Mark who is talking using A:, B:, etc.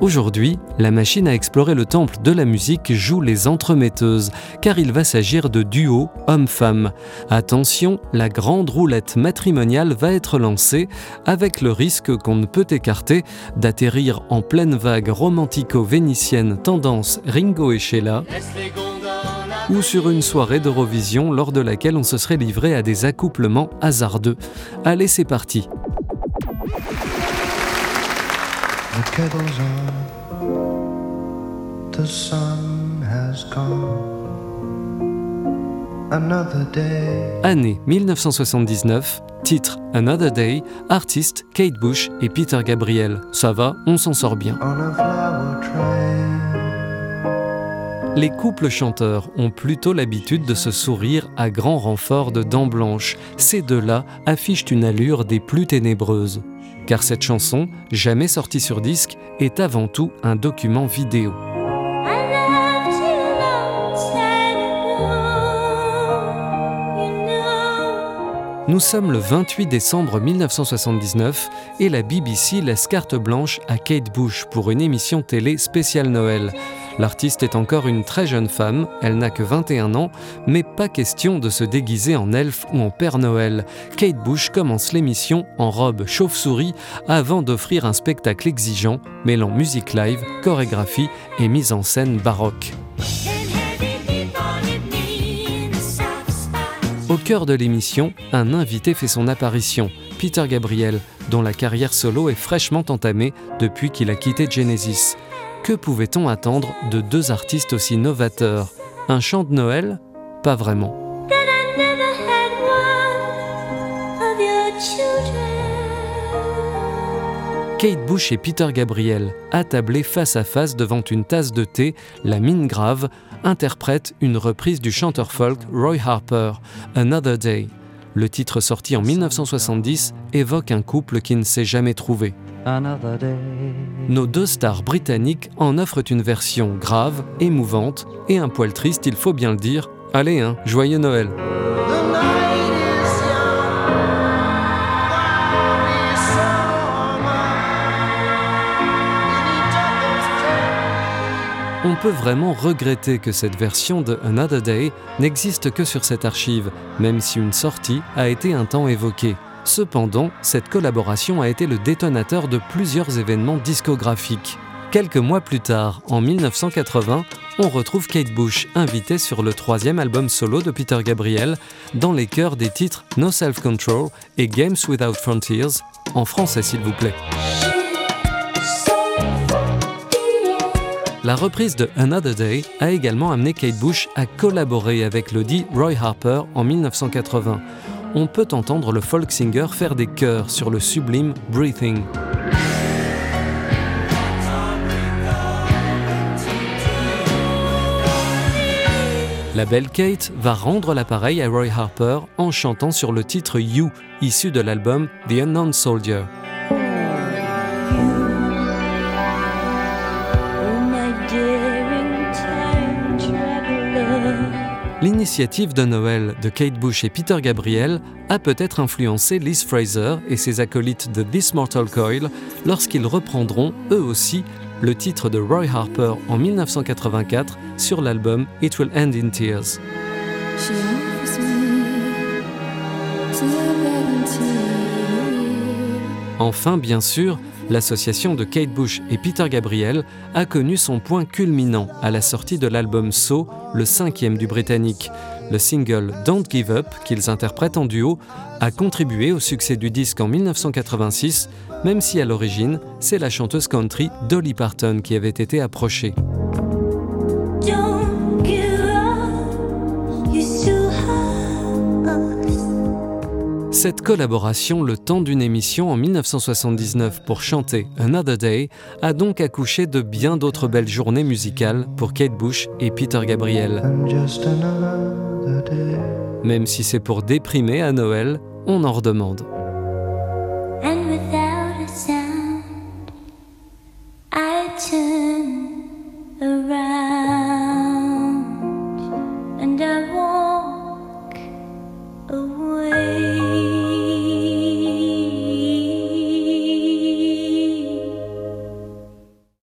A: Aujourd'hui, la machine à explorer le temple de la musique joue les entremetteuses, car il va s'agir de duo homme-femme. Attention, la grande roulette matrimoniale va être lancée, avec le risque qu'on ne peut écarter d'atterrir en pleine vague romantico-vénitienne tendance Ringo et Sheila ou sur une soirée d'Eurovision lors de laquelle on se serait livré à des accouplements hasardeux. Allez, c'est parti. Année 1979, titre Another Day, artiste Kate Bush et Peter Gabriel. Ça va, on s'en sort bien. Les couples chanteurs ont plutôt l'habitude de se sourire à grand renfort de dents blanches. Ces deux-là affichent une allure des plus ténébreuses. Car cette chanson, jamais sortie sur disque, est avant tout un document vidéo. Nous sommes le 28 décembre 1979 et la BBC laisse carte blanche à Kate Bush pour une émission télé spéciale Noël. L'artiste est encore une très jeune femme, elle n'a que 21 ans, mais pas question de se déguiser en elfe ou en Père Noël. Kate Bush commence l'émission en robe chauve-souris avant d'offrir un spectacle exigeant mêlant musique live, chorégraphie et mise en scène baroque. Au cœur de l'émission, un invité fait son apparition, Peter Gabriel, dont la carrière solo est fraîchement entamée depuis qu'il a quitté Genesis. Que pouvait-on attendre de deux artistes aussi novateurs? Un chant de Noël? Pas vraiment. Kate Bush et Peter Gabriel, attablés face à face devant une tasse de thé, la mine grave, interprètent une reprise du chanteur folk Roy Harper, Another Day. Le titre sorti en 1970 évoque un couple qui ne s'est jamais trouvé. Nos deux stars britanniques en offrent une version grave, émouvante et un poil triste, il faut bien le dire. Allez, hein, joyeux Noël! On peut vraiment regretter que cette version de Another Day n'existe que sur cette archive, même si une sortie a été un temps évoquée. Cependant, cette collaboration a été le détonateur de plusieurs événements discographiques. Quelques mois plus tard, en 1980, on retrouve Kate Bush invitée sur le troisième album solo de Peter Gabriel, dans les chœurs des titres No Self Control et Games Without Frontiers, en français s'il vous plaît. La reprise de Another Day a également amené Kate Bush à collaborer avec le dit Roy Harper en 1980. On peut entendre le folk singer faire des chœurs sur le sublime Breathing. La belle Kate va rendre l'appareil à Roy Harper en chantant sur le titre You, issu de l'album The Unknown Soldier. L'initiative de Noël de Kate Bush et Peter Gabriel a peut-être influencé Liz Fraser et ses acolytes de This Mortal Coil lorsqu'ils reprendront, eux aussi, le titre de Roy Harper en 1984 sur l'album It Will End in Tears. Enfin, bien sûr, l'association de Kate Bush et Peter Gabriel a connu son point culminant à la sortie de l'album So, le cinquième du Britannique. Le single Don't Give Up, qu'ils interprètent en duo, a contribué au succès du disque en 1986, même si à l'origine, c'est la chanteuse country Dolly Parton qui avait été approchée. Cette collaboration, le temps d'une émission en 1979 pour chanter Another Day, a donc accouché de bien d'autres belles journées musicales pour Kate Bush et Peter Gabriel. Même si c'est pour déprimer à Noël, on en redemande.
B: away.